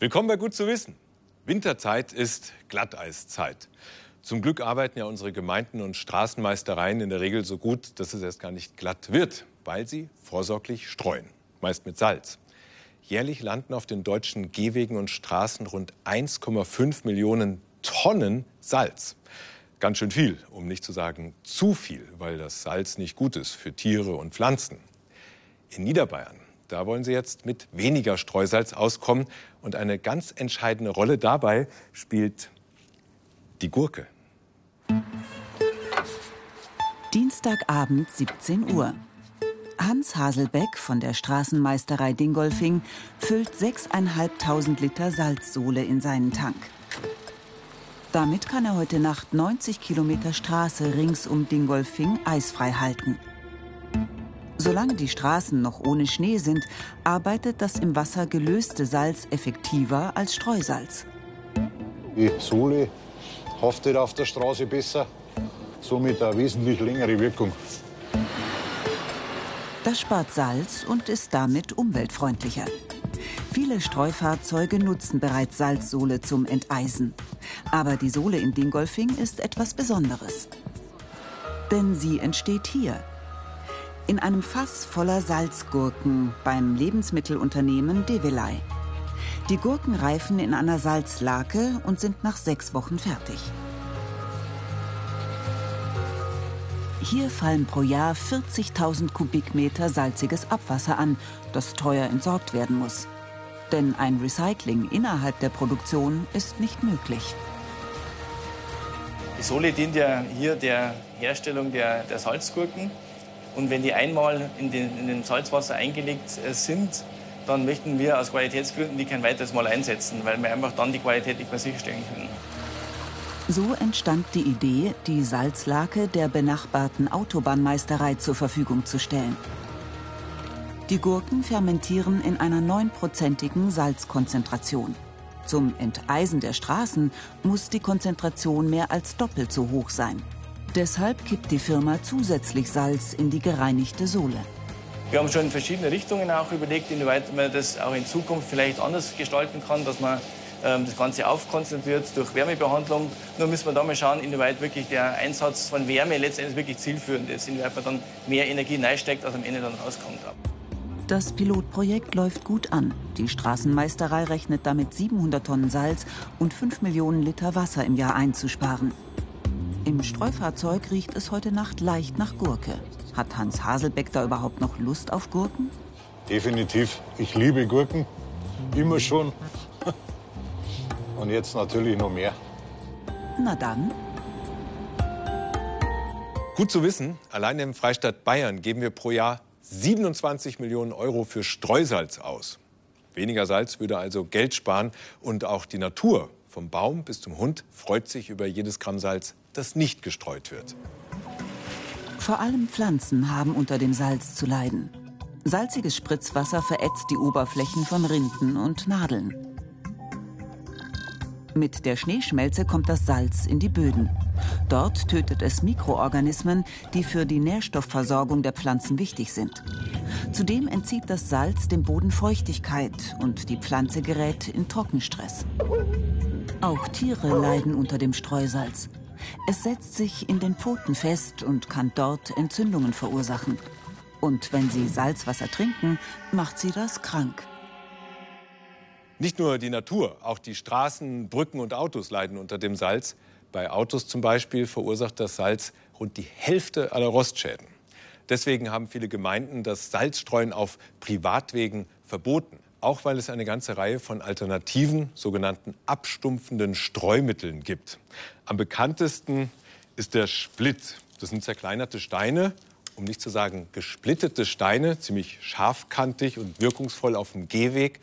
Willkommen bei Gut zu wissen. Winterzeit ist Glatteiszeit. Zum Glück arbeiten ja unsere Gemeinden und Straßenmeistereien in der Regel so gut, dass es erst gar nicht glatt wird, weil sie vorsorglich streuen, meist mit Salz. Jährlich landen auf den deutschen Gehwegen und Straßen rund 1,5 Millionen Tonnen Salz. Ganz schön viel, um nicht zu sagen zu viel, weil das Salz nicht gut ist für Tiere und Pflanzen. In Niederbayern da wollen sie jetzt mit weniger Streusalz auskommen. Und eine ganz entscheidende Rolle dabei spielt die Gurke. Dienstagabend 17 Uhr. Hans Haselbeck von der Straßenmeisterei Dingolfing füllt 6.500 Liter Salzsohle in seinen Tank. Damit kann er heute Nacht 90 Kilometer Straße rings um Dingolfing eisfrei halten. Solange die Straßen noch ohne Schnee sind, arbeitet das im Wasser gelöste Salz effektiver als Streusalz. Die Sohle haftet auf der Straße besser, somit eine wesentlich längere Wirkung. Das spart Salz und ist damit umweltfreundlicher. Viele Streufahrzeuge nutzen bereits Salzsohle zum Enteisen. Aber die Sohle in Dingolfing ist etwas Besonderes. Denn sie entsteht hier, in einem Fass voller Salzgurken beim Lebensmittelunternehmen Develay. Die Gurken reifen in einer Salzlake und sind nach sechs Wochen fertig. Hier fallen pro Jahr 40.000 Kubikmeter salziges Abwasser an, das teuer entsorgt werden muss. Denn ein Recycling innerhalb der Produktion ist nicht möglich. Die Sohle dient ja hier der Herstellung der, der Salzgurken. Und wenn die einmal in den, in den Salzwasser eingelegt äh, sind, dann möchten wir aus Qualitätsgründen die kein weiteres Mal einsetzen, weil wir einfach dann die Qualität nicht mehr sicherstellen können. So entstand die Idee, die Salzlake der benachbarten Autobahnmeisterei zur Verfügung zu stellen. Die Gurken fermentieren in einer neunprozentigen Salzkonzentration. Zum Enteisen der Straßen muss die Konzentration mehr als doppelt so hoch sein. Deshalb kippt die Firma zusätzlich Salz in die gereinigte Sohle. Wir haben schon in verschiedene Richtungen auch überlegt, inwieweit man das auch in Zukunft vielleicht anders gestalten kann, dass man ähm, das Ganze aufkonzentriert durch Wärmebehandlung. Nur müssen wir da mal schauen, inwieweit wirklich der Einsatz von Wärme letztendlich wirklich zielführend ist, inwieweit man dann mehr Energie reinsteckt, als am Ende dann rauskommt. Das Pilotprojekt läuft gut an. Die Straßenmeisterei rechnet damit 700 Tonnen Salz und 5 Millionen Liter Wasser im Jahr einzusparen. Im Streufahrzeug riecht es heute Nacht leicht nach Gurke. Hat Hans Haselbeck da überhaupt noch Lust auf Gurken? Definitiv. Ich liebe Gurken. Immer schon. Und jetzt natürlich noch mehr. Na dann. Gut zu wissen, allein im Freistaat Bayern geben wir pro Jahr 27 Millionen Euro für Streusalz aus. Weniger Salz würde also Geld sparen und auch die Natur vom Baum bis zum Hund freut sich über jedes Gramm Salz, das nicht gestreut wird. Vor allem Pflanzen haben unter dem Salz zu leiden. Salziges Spritzwasser verätzt die Oberflächen von Rinden und Nadeln. Mit der Schneeschmelze kommt das Salz in die Böden. Dort tötet es Mikroorganismen, die für die Nährstoffversorgung der Pflanzen wichtig sind. Zudem entzieht das Salz dem Boden Feuchtigkeit und die Pflanze gerät in Trockenstress. Auch Tiere leiden unter dem Streusalz. Es setzt sich in den Pfoten fest und kann dort Entzündungen verursachen. Und wenn sie Salzwasser trinken, macht sie das krank. Nicht nur die Natur, auch die Straßen, Brücken und Autos leiden unter dem Salz. Bei Autos zum Beispiel verursacht das Salz rund die Hälfte aller Rostschäden. Deswegen haben viele Gemeinden das Salzstreuen auf Privatwegen verboten. Auch weil es eine ganze Reihe von alternativen, sogenannten abstumpfenden Streumitteln gibt. Am bekanntesten ist der Split. Das sind zerkleinerte Steine, um nicht zu sagen gesplittete Steine, ziemlich scharfkantig und wirkungsvoll auf dem Gehweg.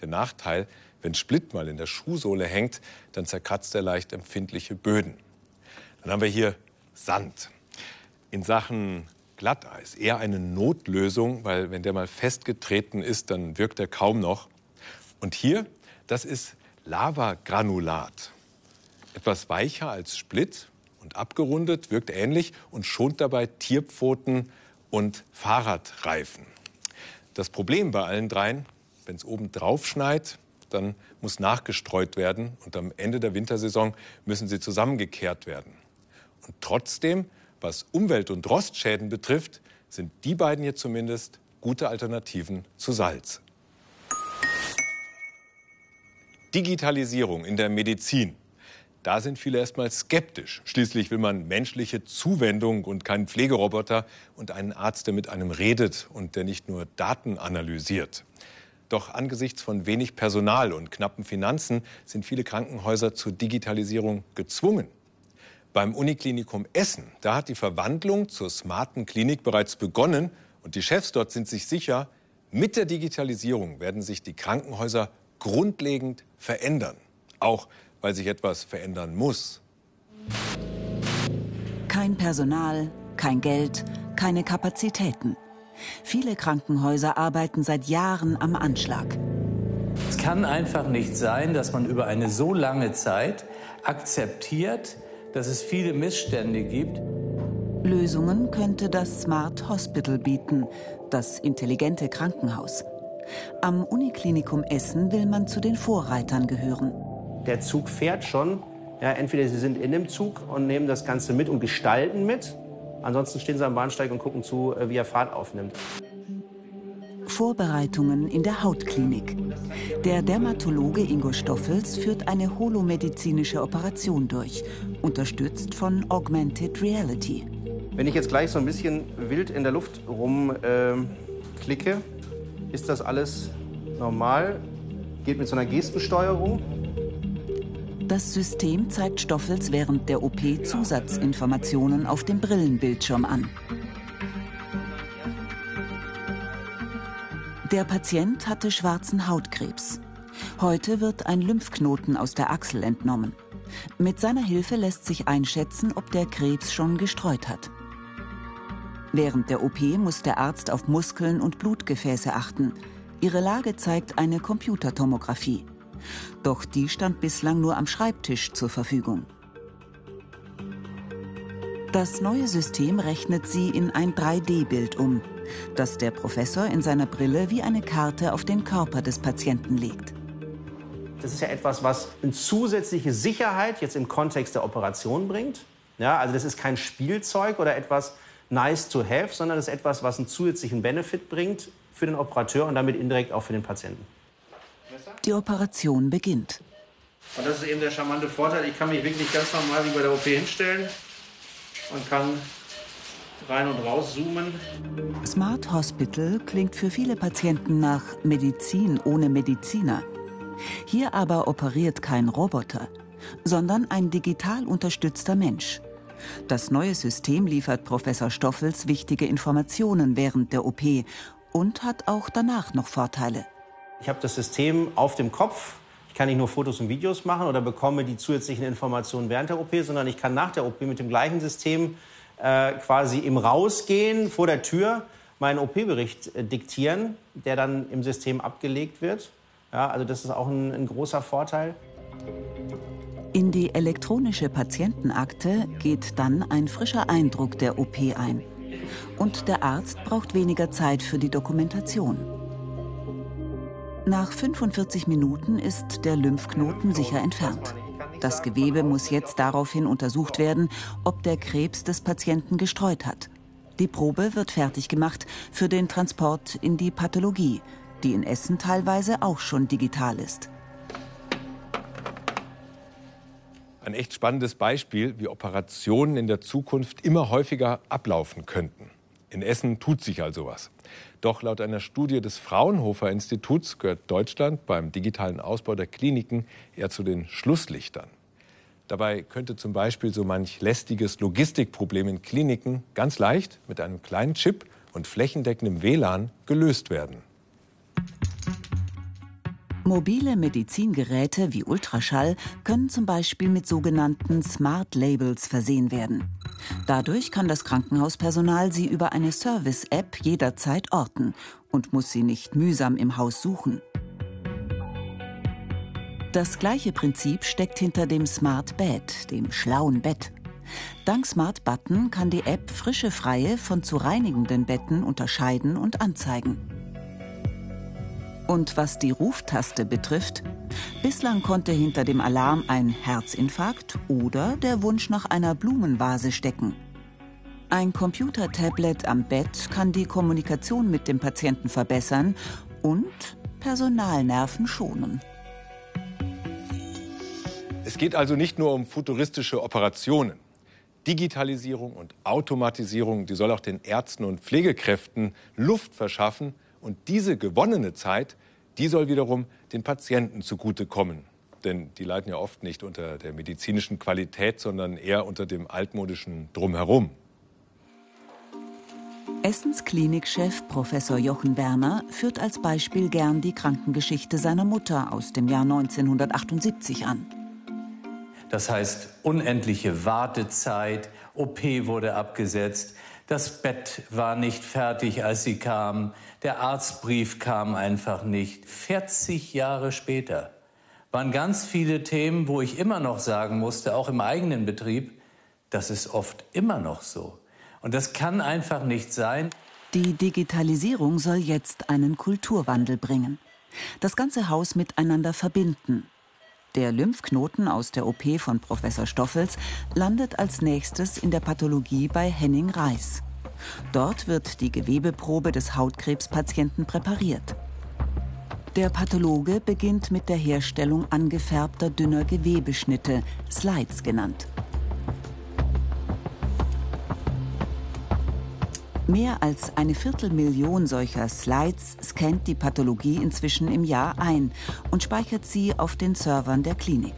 Der Nachteil, wenn Split mal in der Schuhsohle hängt, dann zerkratzt er leicht empfindliche Böden. Dann haben wir hier Sand. In Sachen Glatteis eher eine Notlösung, weil wenn der mal festgetreten ist, dann wirkt er kaum noch. Und hier, das ist Lavagranulat. Etwas weicher als Split und abgerundet, wirkt ähnlich und schont dabei Tierpfoten und Fahrradreifen. Das Problem bei allen dreien, wenn es oben drauf schneit, dann muss nachgestreut werden und am Ende der Wintersaison müssen sie zusammengekehrt werden. Und trotzdem, was Umwelt- und Rostschäden betrifft, sind die beiden hier zumindest gute Alternativen zu Salz. Digitalisierung in der Medizin. Da sind viele erstmal skeptisch. Schließlich will man menschliche Zuwendung und keinen Pflegeroboter und einen Arzt, der mit einem redet und der nicht nur Daten analysiert. Doch angesichts von wenig Personal und knappen Finanzen sind viele Krankenhäuser zur Digitalisierung gezwungen. Beim Uniklinikum Essen, da hat die Verwandlung zur smarten Klinik bereits begonnen und die Chefs dort sind sich sicher, mit der Digitalisierung werden sich die Krankenhäuser grundlegend verändern. Auch weil sich etwas verändern muss. Kein Personal, kein Geld, keine Kapazitäten. Viele Krankenhäuser arbeiten seit Jahren am Anschlag. Es kann einfach nicht sein, dass man über eine so lange Zeit akzeptiert, dass es viele Missstände gibt. Lösungen könnte das Smart Hospital bieten, das intelligente Krankenhaus. Am Uniklinikum Essen will man zu den Vorreitern gehören. Der Zug fährt schon. Ja, entweder Sie sind in dem Zug und nehmen das Ganze mit und gestalten mit. Ansonsten stehen Sie am Bahnsteig und gucken zu, äh, wie er Fahrt aufnimmt. Vorbereitungen in der Hautklinik. Der Dermatologe Ingo Stoffels führt eine holomedizinische Operation durch, unterstützt von Augmented Reality. Wenn ich jetzt gleich so ein bisschen wild in der Luft rumklicke, äh, ist das alles normal. Geht mit so einer Gestensteuerung. Das System zeigt Stoffels während der OP Zusatzinformationen auf dem Brillenbildschirm an. Der Patient hatte schwarzen Hautkrebs. Heute wird ein Lymphknoten aus der Achsel entnommen. Mit seiner Hilfe lässt sich einschätzen, ob der Krebs schon gestreut hat. Während der OP muss der Arzt auf Muskeln und Blutgefäße achten. Ihre Lage zeigt eine Computertomographie. Doch die stand bislang nur am Schreibtisch zur Verfügung. Das neue System rechnet sie in ein 3D-Bild um, das der Professor in seiner Brille wie eine Karte auf den Körper des Patienten legt. Das ist ja etwas, was eine zusätzliche Sicherheit jetzt im Kontext der Operation bringt. Ja, also das ist kein Spielzeug oder etwas, nice to have, sondern es ist etwas, was einen zusätzlichen Benefit bringt für den Operateur und damit indirekt auch für den Patienten. Die Operation beginnt. Und das ist eben der charmante Vorteil. Ich kann mich wirklich ganz normal wie bei der OP hinstellen und kann rein und raus zoomen. Smart Hospital klingt für viele Patienten nach Medizin ohne Mediziner. Hier aber operiert kein Roboter, sondern ein digital unterstützter Mensch. Das neue System liefert Professor Stoffels wichtige Informationen während der OP und hat auch danach noch Vorteile. Ich habe das System auf dem Kopf. Ich kann nicht nur Fotos und Videos machen oder bekomme die zusätzlichen Informationen während der OP, sondern ich kann nach der OP mit dem gleichen System äh, quasi im Rausgehen vor der Tür meinen OP-Bericht äh, diktieren, der dann im System abgelegt wird. Ja, also das ist auch ein, ein großer Vorteil. In die elektronische Patientenakte geht dann ein frischer Eindruck der OP ein. Und der Arzt braucht weniger Zeit für die Dokumentation. Nach 45 Minuten ist der Lymphknoten sicher entfernt. Das Gewebe muss jetzt daraufhin untersucht werden, ob der Krebs des Patienten gestreut hat. Die Probe wird fertig gemacht für den Transport in die Pathologie, die in Essen teilweise auch schon digital ist. Ein echt spannendes Beispiel, wie Operationen in der Zukunft immer häufiger ablaufen könnten. In Essen tut sich also was. Doch laut einer Studie des Fraunhofer Instituts gehört Deutschland beim digitalen Ausbau der Kliniken eher zu den Schlusslichtern. Dabei könnte zum Beispiel so manch lästiges Logistikproblem in Kliniken ganz leicht mit einem kleinen Chip und flächendeckendem WLAN gelöst werden. Mobile Medizingeräte wie Ultraschall können zum Beispiel mit sogenannten Smart Labels versehen werden. Dadurch kann das Krankenhauspersonal sie über eine Service-App jederzeit orten und muss sie nicht mühsam im Haus suchen. Das gleiche Prinzip steckt hinter dem Smart Bed, dem schlauen Bett. Dank Smart Button kann die App frische freie von zu reinigenden Betten unterscheiden und anzeigen. Und was die Ruftaste betrifft, bislang konnte hinter dem Alarm ein Herzinfarkt oder der Wunsch nach einer Blumenvase stecken. Ein Computertablet am Bett kann die Kommunikation mit dem Patienten verbessern und Personalnerven schonen. Es geht also nicht nur um futuristische Operationen. Digitalisierung und Automatisierung, die soll auch den Ärzten und Pflegekräften Luft verschaffen. Und diese gewonnene Zeit, die soll wiederum den Patienten zugutekommen. Denn die leiden ja oft nicht unter der medizinischen Qualität, sondern eher unter dem altmodischen Drumherum. Essens Klinikchef Professor Jochen Werner führt als Beispiel gern die Krankengeschichte seiner Mutter aus dem Jahr 1978 an. Das heißt, unendliche Wartezeit, OP wurde abgesetzt, das Bett war nicht fertig, als sie kam, der Arztbrief kam einfach nicht. 40 Jahre später waren ganz viele Themen, wo ich immer noch sagen musste, auch im eigenen Betrieb, das ist oft immer noch so. Und das kann einfach nicht sein. Die Digitalisierung soll jetzt einen Kulturwandel bringen. Das ganze Haus miteinander verbinden. Der Lymphknoten aus der OP von Professor Stoffels landet als nächstes in der Pathologie bei Henning Reis. Dort wird die Gewebeprobe des Hautkrebspatienten präpariert. Der Pathologe beginnt mit der Herstellung angefärbter dünner Gewebeschnitte, Slides genannt. Mehr als eine Viertelmillion solcher Slides scannt die Pathologie inzwischen im Jahr ein und speichert sie auf den Servern der Klinik.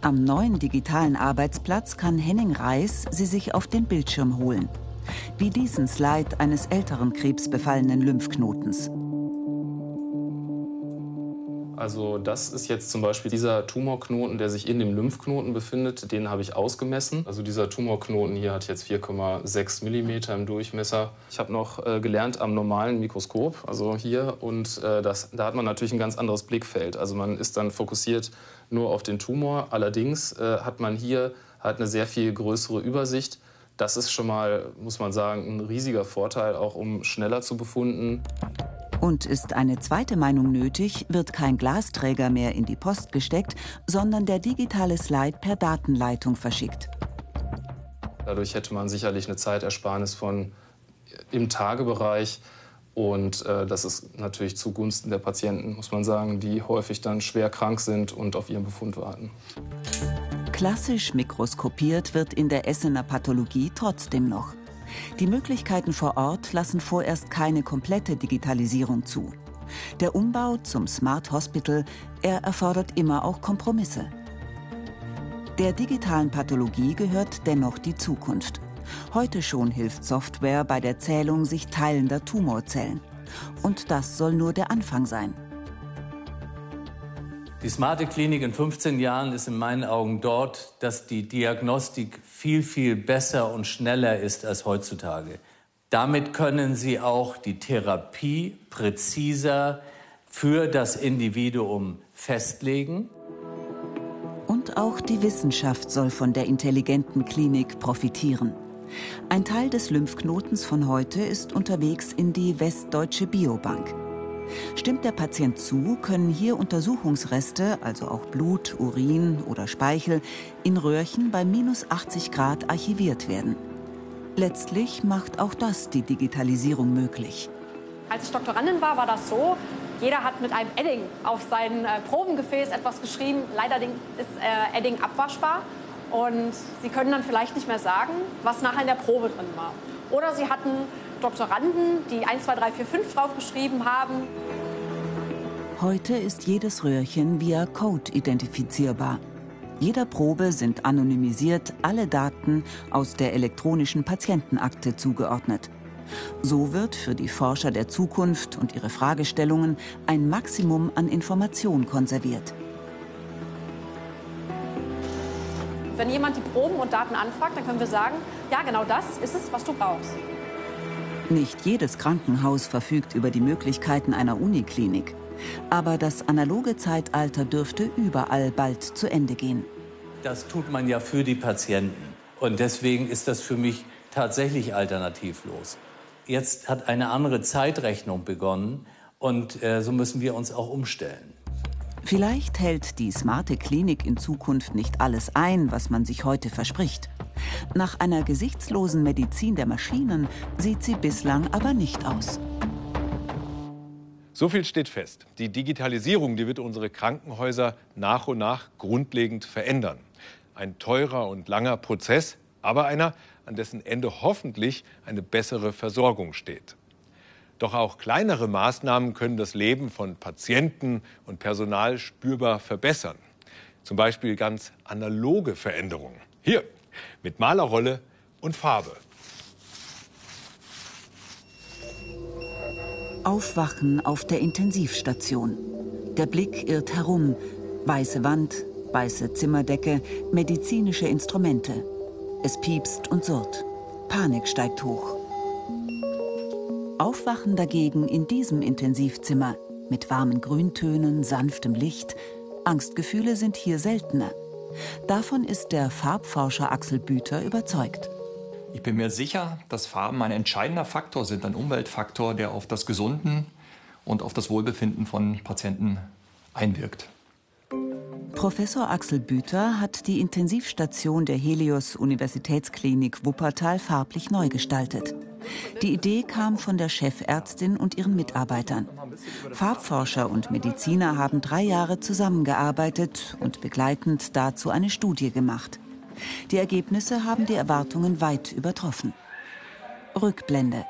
Am neuen digitalen Arbeitsplatz kann Henning Reis sie sich auf den Bildschirm holen. Wie diesen Slide eines älteren krebsbefallenen Lymphknotens. Also das ist jetzt zum Beispiel dieser Tumorknoten, der sich in dem Lymphknoten befindet. Den habe ich ausgemessen. Also dieser Tumorknoten hier hat jetzt 4,6 mm im Durchmesser. Ich habe noch äh, gelernt am normalen Mikroskop, also hier. Und äh, das, da hat man natürlich ein ganz anderes Blickfeld. Also man ist dann fokussiert nur auf den Tumor. Allerdings äh, hat man hier halt eine sehr viel größere Übersicht. Das ist schon mal, muss man sagen, ein riesiger Vorteil, auch um schneller zu befunden. Und ist eine zweite Meinung nötig, wird kein Glasträger mehr in die Post gesteckt, sondern der digitale Slide per Datenleitung verschickt. Dadurch hätte man sicherlich eine Zeitersparnis von im Tagebereich. Und äh, das ist natürlich zugunsten der Patienten, muss man sagen, die häufig dann schwer krank sind und auf ihren Befund warten. Klassisch mikroskopiert wird in der Essener Pathologie trotzdem noch. Die Möglichkeiten vor Ort lassen vorerst keine komplette Digitalisierung zu. Der Umbau zum Smart Hospital, er erfordert immer auch Kompromisse. Der digitalen Pathologie gehört dennoch die Zukunft. Heute schon hilft Software bei der Zählung sich teilender Tumorzellen. Und das soll nur der Anfang sein. Die smarte Klinik in 15 Jahren ist in meinen Augen dort, dass die Diagnostik viel, viel besser und schneller ist als heutzutage. Damit können Sie auch die Therapie präziser für das Individuum festlegen. Und auch die Wissenschaft soll von der intelligenten Klinik profitieren. Ein Teil des Lymphknotens von heute ist unterwegs in die Westdeutsche Biobank. Stimmt der Patient zu, können hier Untersuchungsreste, also auch Blut, Urin oder Speichel, in Röhrchen bei minus 80 Grad archiviert werden. Letztlich macht auch das die Digitalisierung möglich. Als ich Doktorandin war, war das so, jeder hat mit einem Edding auf sein äh, Probengefäß etwas geschrieben. Leider ist äh, Edding abwaschbar und Sie können dann vielleicht nicht mehr sagen, was nachher in der Probe drin war. Oder Sie hatten Doktoranden, die 1, 2, 3, 4, 5 draufgeschrieben haben. Heute ist jedes Röhrchen via Code identifizierbar. Jeder Probe sind anonymisiert alle Daten aus der elektronischen Patientenakte zugeordnet. So wird für die Forscher der Zukunft und ihre Fragestellungen ein Maximum an Information konserviert. Wenn jemand die Proben und Daten anfragt, dann können wir sagen, ja, genau das ist es, was du brauchst. Nicht jedes Krankenhaus verfügt über die Möglichkeiten einer Uniklinik. Aber das analoge Zeitalter dürfte überall bald zu Ende gehen. Das tut man ja für die Patienten. Und deswegen ist das für mich tatsächlich alternativlos. Jetzt hat eine andere Zeitrechnung begonnen. Und äh, so müssen wir uns auch umstellen. Vielleicht hält die smarte Klinik in Zukunft nicht alles ein, was man sich heute verspricht. Nach einer gesichtslosen Medizin der Maschinen sieht sie bislang aber nicht aus. So viel steht fest. Die Digitalisierung, die wird unsere Krankenhäuser nach und nach grundlegend verändern. Ein teurer und langer Prozess, aber einer, an dessen Ende hoffentlich eine bessere Versorgung steht. Doch auch kleinere Maßnahmen können das Leben von Patienten und Personal spürbar verbessern. Zum Beispiel ganz analoge Veränderungen. Hier mit Malerrolle und Farbe. Aufwachen auf der Intensivstation. Der Blick irrt herum. Weiße Wand, weiße Zimmerdecke, medizinische Instrumente. Es piepst und surrt. Panik steigt hoch. Aufwachen dagegen in diesem Intensivzimmer mit warmen Grüntönen, sanftem Licht. Angstgefühle sind hier seltener. Davon ist der Farbforscher Axel Büter überzeugt. Ich bin mir sicher, dass Farben ein entscheidender Faktor sind, ein Umweltfaktor, der auf das Gesunden und auf das Wohlbefinden von Patienten einwirkt. Professor Axel Büter hat die Intensivstation der Helios Universitätsklinik Wuppertal farblich neu gestaltet. Die Idee kam von der Chefärztin und ihren Mitarbeitern. Farbforscher und Mediziner haben drei Jahre zusammengearbeitet und begleitend dazu eine Studie gemacht. Die Ergebnisse haben die Erwartungen weit übertroffen. Rückblende.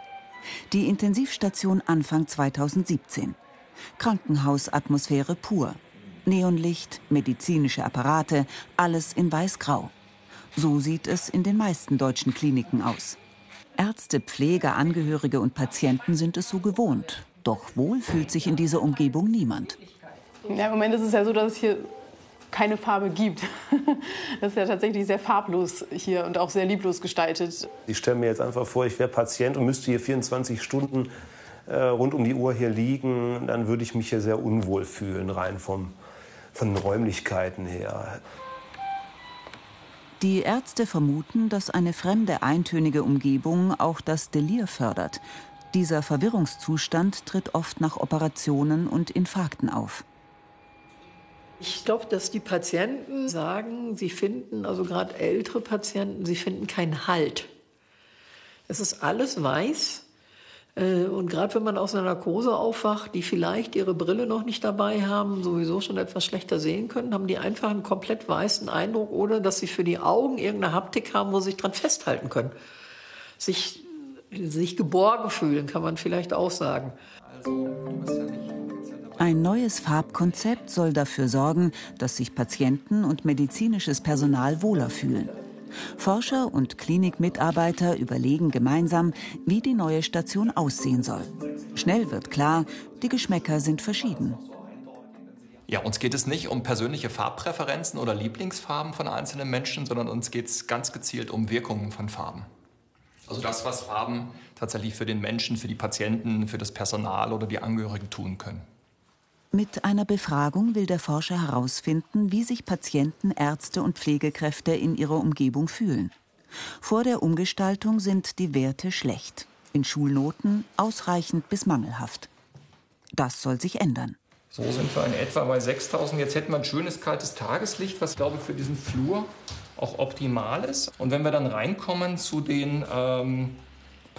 Die Intensivstation Anfang 2017. Krankenhausatmosphäre pur. Neonlicht, medizinische Apparate, alles in weiß-grau. So sieht es in den meisten deutschen Kliniken aus. Ärzte, Pfleger, Angehörige und Patienten sind es so gewohnt. Doch wohl fühlt sich in dieser Umgebung niemand. Ja, Im Moment ist es ja so, dass es hier keine Farbe gibt. Das ist ja tatsächlich sehr farblos hier und auch sehr lieblos gestaltet. Ich stelle mir jetzt einfach vor, ich wäre Patient und müsste hier 24 Stunden äh, rund um die Uhr hier liegen. Dann würde ich mich hier sehr unwohl fühlen, rein vom, von den Räumlichkeiten her. Die Ärzte vermuten, dass eine fremde, eintönige Umgebung auch das Delir fördert. Dieser Verwirrungszustand tritt oft nach Operationen und Infarkten auf. Ich glaube, dass die Patienten sagen, sie finden, also gerade ältere Patienten, sie finden keinen Halt. Es ist alles weiß. Äh, und gerade wenn man aus einer Narkose aufwacht, die vielleicht ihre Brille noch nicht dabei haben, sowieso schon etwas schlechter sehen können, haben die einfach einen komplett weißen Eindruck oder dass sie für die Augen irgendeine Haptik haben, wo sie sich dran festhalten können. Sich, sich geborgen fühlen, kann man vielleicht auch sagen. Ein neues Farbkonzept soll dafür sorgen, dass sich Patienten und medizinisches Personal wohler fühlen. Forscher und Klinikmitarbeiter überlegen gemeinsam, wie die neue Station aussehen soll. Schnell wird klar, die Geschmäcker sind verschieden. Ja, uns geht es nicht um persönliche Farbpräferenzen oder Lieblingsfarben von einzelnen Menschen, sondern uns geht es ganz gezielt um Wirkungen von Farben. Also das, was Farben tatsächlich für den Menschen, für die Patienten, für das Personal oder die Angehörigen tun können. Mit einer Befragung will der Forscher herausfinden, wie sich Patienten, Ärzte und Pflegekräfte in ihrer Umgebung fühlen. Vor der Umgestaltung sind die Werte schlecht, in Schulnoten ausreichend bis mangelhaft. Das soll sich ändern. So sind wir in etwa bei 6000. Jetzt hätten wir ein schönes kaltes Tageslicht, was glaube ich für diesen Flur auch optimal ist. Und wenn wir dann reinkommen zu den ähm,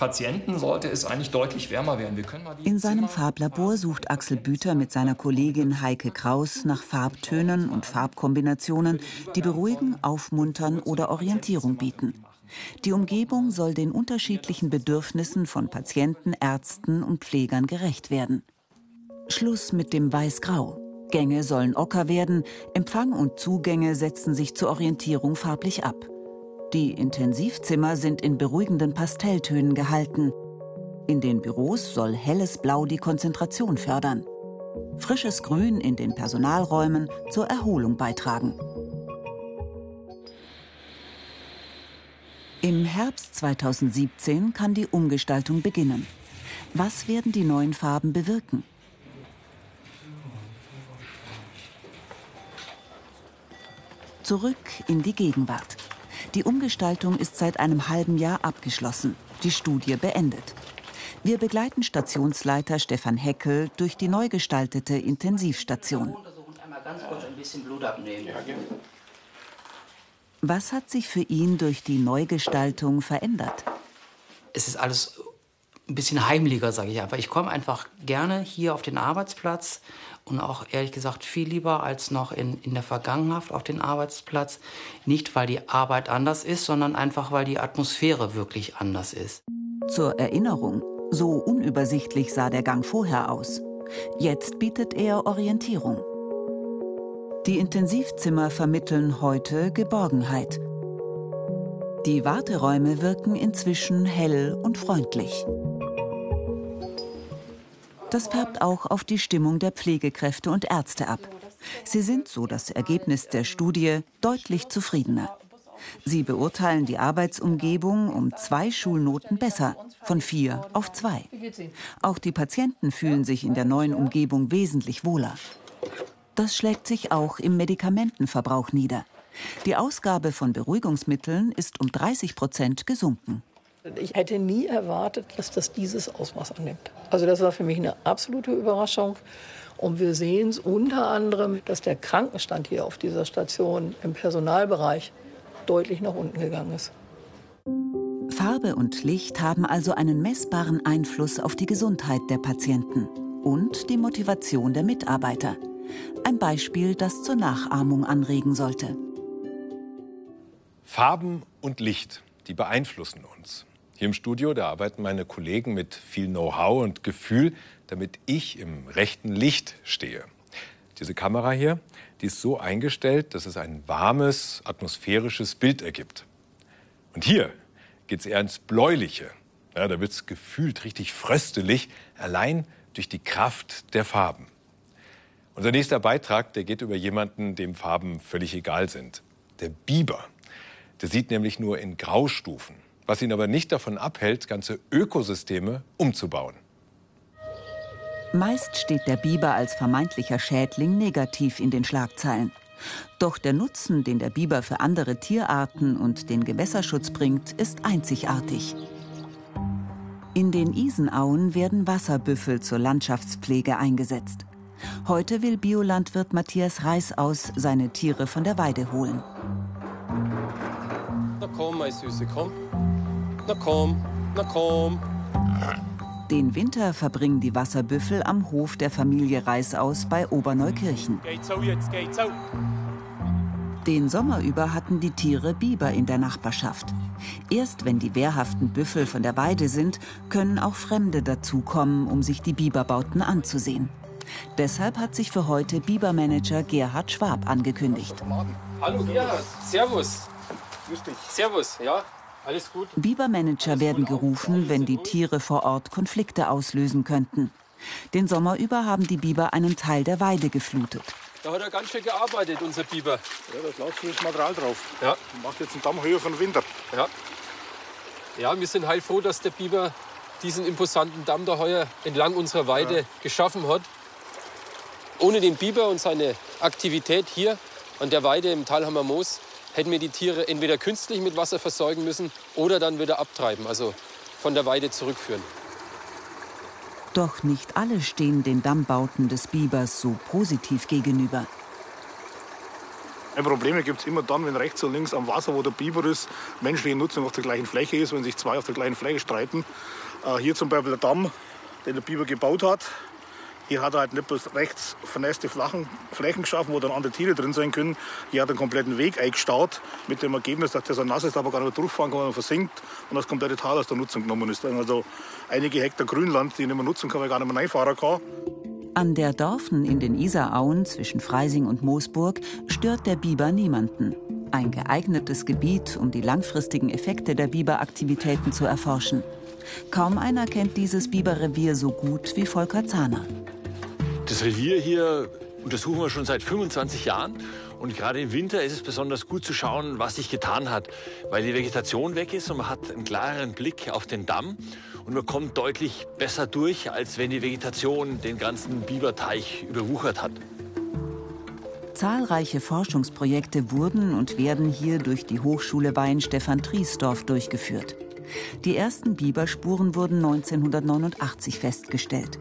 Patienten sollte es eigentlich deutlich wärmer werden. In seinem Farblabor sucht Axel Büter mit seiner Kollegin Heike Kraus nach Farbtönen und Farbkombinationen, die beruhigen, aufmuntern oder Orientierung bieten. Die Umgebung soll den unterschiedlichen Bedürfnissen von Patienten, Ärzten und Pflegern gerecht werden. Schluss mit dem Weiß-Grau. Gänge sollen ocker werden, Empfang und Zugänge setzen sich zur Orientierung farblich ab. Die Intensivzimmer sind in beruhigenden Pastelltönen gehalten. In den Büros soll helles Blau die Konzentration fördern. Frisches Grün in den Personalräumen zur Erholung beitragen. Im Herbst 2017 kann die Umgestaltung beginnen. Was werden die neuen Farben bewirken? Zurück in die Gegenwart. Die Umgestaltung ist seit einem halben Jahr abgeschlossen, die Studie beendet. Wir begleiten Stationsleiter Stefan Heckel durch die neu gestaltete Intensivstation. Was hat sich für ihn durch die Neugestaltung verändert? Es ist alles ein bisschen heimlicher, sage ich einfach. Ich komme einfach gerne hier auf den Arbeitsplatz und auch ehrlich gesagt viel lieber als noch in, in der Vergangenheit auf den Arbeitsplatz. Nicht, weil die Arbeit anders ist, sondern einfach, weil die Atmosphäre wirklich anders ist. Zur Erinnerung, so unübersichtlich sah der Gang vorher aus. Jetzt bietet er Orientierung. Die Intensivzimmer vermitteln heute Geborgenheit. Die Warteräume wirken inzwischen hell und freundlich. Das färbt auch auf die Stimmung der Pflegekräfte und Ärzte ab. Sie sind, so das Ergebnis der Studie, deutlich zufriedener. Sie beurteilen die Arbeitsumgebung um zwei Schulnoten besser, von vier auf zwei. Auch die Patienten fühlen sich in der neuen Umgebung wesentlich wohler. Das schlägt sich auch im Medikamentenverbrauch nieder. Die Ausgabe von Beruhigungsmitteln ist um 30 Prozent gesunken. Ich hätte nie erwartet, dass das dieses Ausmaß annimmt. Also das war für mich eine absolute Überraschung. Und wir sehen es unter anderem, dass der Krankenstand hier auf dieser Station im Personalbereich deutlich nach unten gegangen ist. Farbe und Licht haben also einen messbaren Einfluss auf die Gesundheit der Patienten und die Motivation der Mitarbeiter. Ein Beispiel, das zur Nachahmung anregen sollte. Farben und Licht, die beeinflussen uns. Hier im Studio, da arbeiten meine Kollegen mit viel Know-how und Gefühl, damit ich im rechten Licht stehe. Diese Kamera hier, die ist so eingestellt, dass es ein warmes, atmosphärisches Bild ergibt. Und hier geht es eher ins Bläuliche. Ja, da wird es gefühlt richtig fröstelig, allein durch die Kraft der Farben. Unser nächster Beitrag, der geht über jemanden, dem Farben völlig egal sind. Der Biber. Der sieht nämlich nur in Graustufen was ihn aber nicht davon abhält, ganze Ökosysteme umzubauen. Meist steht der Biber als vermeintlicher Schädling negativ in den Schlagzeilen. Doch der Nutzen, den der Biber für andere Tierarten und den Gewässerschutz bringt, ist einzigartig. In den Isenauen werden Wasserbüffel zur Landschaftspflege eingesetzt. Heute will Biolandwirt Matthias Reißaus seine Tiere von der Weide holen. Na komm, meine Süße, komm. Na komm, na komm. Den Winter verbringen die Wasserbüffel am Hof der Familie Reißaus bei Oberneukirchen. Geht's auch jetzt, geht's auch. Den Sommer über hatten die Tiere Biber in der Nachbarschaft. Erst wenn die wehrhaften Büffel von der Weide sind, können auch Fremde dazukommen, um sich die Biberbauten anzusehen. Deshalb hat sich für heute Bibermanager Gerhard Schwab angekündigt. Hallo Gerhard, Servus. Grüß dich. Servus, ja. Alles gut? Bibermanager werden gerufen, wenn die Tiere vor Ort Konflikte auslösen könnten. Den Sommer über haben die Biber einen Teil der Weide geflutet. Da hat er ganz schön gearbeitet, unser Biber. Ja, da ist laufendes Material drauf. Ja. Macht jetzt einen Damm höher von Winter. Ja. Ja, wir sind heilfroh, dass der Biber diesen imposanten Damm da heuer entlang unserer Weide ja. geschaffen hat. Ohne den Biber und seine Aktivität hier an der Weide im Talhammer Moos hätten wir die Tiere entweder künstlich mit Wasser versorgen müssen oder dann wieder abtreiben, also von der Weide zurückführen. Doch nicht alle stehen den Dammbauten des Bibers so positiv gegenüber. Probleme gibt es immer dann, wenn rechts und links am Wasser, wo der Biber ist, menschliche Nutzung auf der gleichen Fläche ist, wenn sich zwei auf der gleichen Fläche streiten. Äh, hier zum Beispiel der Damm, den der Biber gebaut hat, hier hat er halt nicht bloß rechts vernässte Flachen, Flächen geschaffen, wo dann andere Tiere drin sein können. Hier hat er einen kompletten Weg eingestaut, mit dem Ergebnis, dass der so nass ist, aber gar nicht durchfahren kann, und versinkt und das komplette Tal aus der Nutzung genommen ist. Also einige Hektar Grünland, die ich nicht mehr nutzen kann, weil ich gar nicht mehr reinfahren kann. An der Dorfen in den Isarauen zwischen Freising und Moosburg stört der Biber niemanden. Ein geeignetes Gebiet, um die langfristigen Effekte der Biberaktivitäten zu erforschen. Kaum einer kennt dieses Biberrevier so gut wie Volker Zahner. Das Revier hier untersuchen wir schon seit 25 Jahren. Und gerade im Winter ist es besonders gut zu schauen, was sich getan hat, weil die Vegetation weg ist und man hat einen klareren Blick auf den Damm und man kommt deutlich besser durch, als wenn die Vegetation den ganzen Biberteich überwuchert hat. Zahlreiche Forschungsprojekte wurden und werden hier durch die Hochschule Wein Stefan Triesdorf durchgeführt. Die ersten Biberspuren wurden 1989 festgestellt.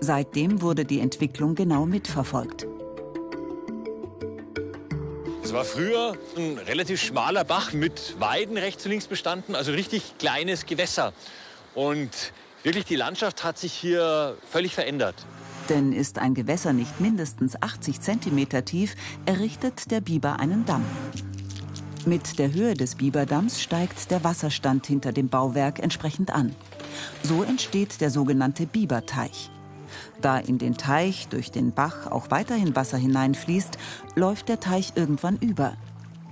Seitdem wurde die Entwicklung genau mitverfolgt. Es war früher ein relativ schmaler Bach mit Weiden rechts und links bestanden, also richtig kleines Gewässer. Und wirklich die Landschaft hat sich hier völlig verändert. Denn ist ein Gewässer nicht mindestens 80 cm tief, errichtet der Biber einen Damm. Mit der Höhe des Biberdamms steigt der Wasserstand hinter dem Bauwerk entsprechend an. So entsteht der sogenannte Biberteich. Da in den Teich durch den Bach auch weiterhin Wasser hineinfließt, läuft der Teich irgendwann über.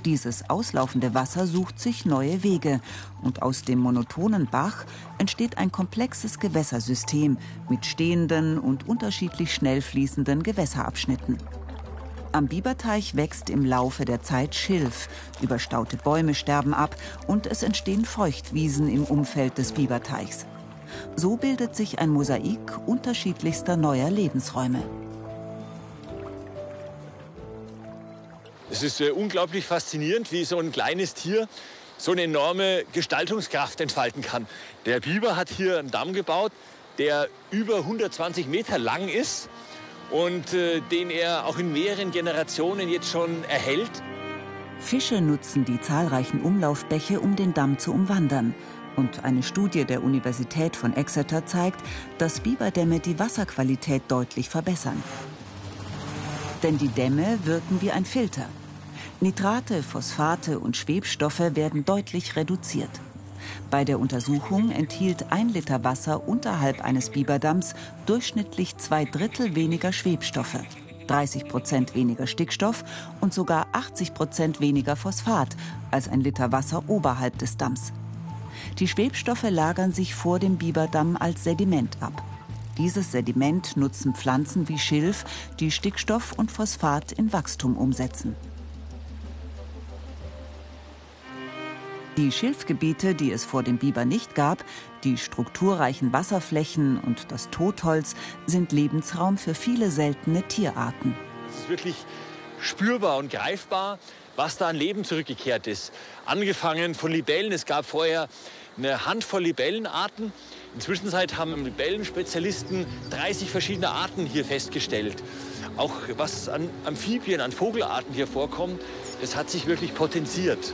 Dieses auslaufende Wasser sucht sich neue Wege und aus dem monotonen Bach entsteht ein komplexes Gewässersystem mit stehenden und unterschiedlich schnell fließenden Gewässerabschnitten. Am Biberteich wächst im Laufe der Zeit Schilf, überstaute Bäume sterben ab und es entstehen Feuchtwiesen im Umfeld des Biberteichs. So bildet sich ein Mosaik unterschiedlichster neuer Lebensräume. Es ist äh, unglaublich faszinierend, wie so ein kleines Tier so eine enorme Gestaltungskraft entfalten kann. Der Biber hat hier einen Damm gebaut, der über 120 Meter lang ist und äh, den er auch in mehreren Generationen jetzt schon erhält. Fische nutzen die zahlreichen Umlaufbäche, um den Damm zu umwandern. Und eine Studie der Universität von Exeter zeigt, dass Biberdämme die Wasserqualität deutlich verbessern. Denn die Dämme wirken wie ein Filter. Nitrate, Phosphate und Schwebstoffe werden deutlich reduziert. Bei der Untersuchung enthielt ein Liter Wasser unterhalb eines Biberdamms durchschnittlich zwei Drittel weniger Schwebstoffe, 30 Prozent weniger Stickstoff und sogar 80 Prozent weniger Phosphat als ein Liter Wasser oberhalb des Damms. Die Schwebstoffe lagern sich vor dem Biberdamm als Sediment ab. Dieses Sediment nutzen Pflanzen wie Schilf, die Stickstoff und Phosphat in Wachstum umsetzen. Die Schilfgebiete, die es vor dem Biber nicht gab, die strukturreichen Wasserflächen und das Totholz sind Lebensraum für viele seltene Tierarten. Es ist wirklich spürbar und greifbar, was da an Leben zurückgekehrt ist. Angefangen von Libellen. Es gab vorher eine Handvoll Libellenarten. Inzwischen haben Libellenspezialisten 30 verschiedene Arten hier festgestellt. Auch was an Amphibien, an Vogelarten hier vorkommt, das hat sich wirklich potenziert.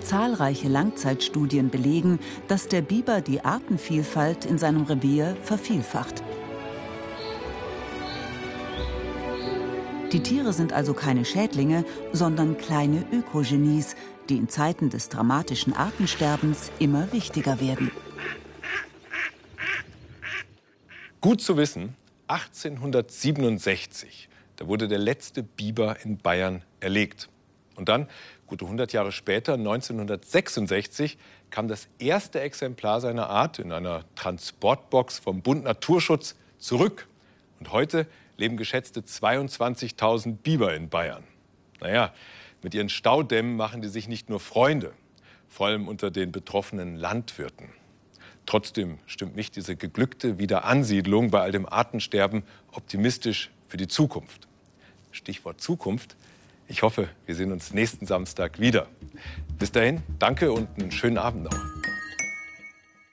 Zahlreiche Langzeitstudien belegen, dass der Biber die Artenvielfalt in seinem Revier vervielfacht. Die Tiere sind also keine Schädlinge, sondern kleine Ökogenies, die in Zeiten des dramatischen Artensterbens immer wichtiger werden. Gut zu wissen, 1867, da wurde der letzte Biber in Bayern erlegt. Und dann Gute 100 Jahre später, 1966, kam das erste Exemplar seiner Art in einer Transportbox vom Bund Naturschutz zurück. Und heute leben geschätzte 22.000 Biber in Bayern. Naja, mit ihren Staudämmen machen die sich nicht nur Freunde, vor allem unter den betroffenen Landwirten. Trotzdem stimmt mich diese geglückte Wiederansiedlung bei all dem Artensterben optimistisch für die Zukunft. Stichwort Zukunft. Ich hoffe, wir sehen uns nächsten Samstag wieder. Bis dahin, danke und einen schönen Abend noch.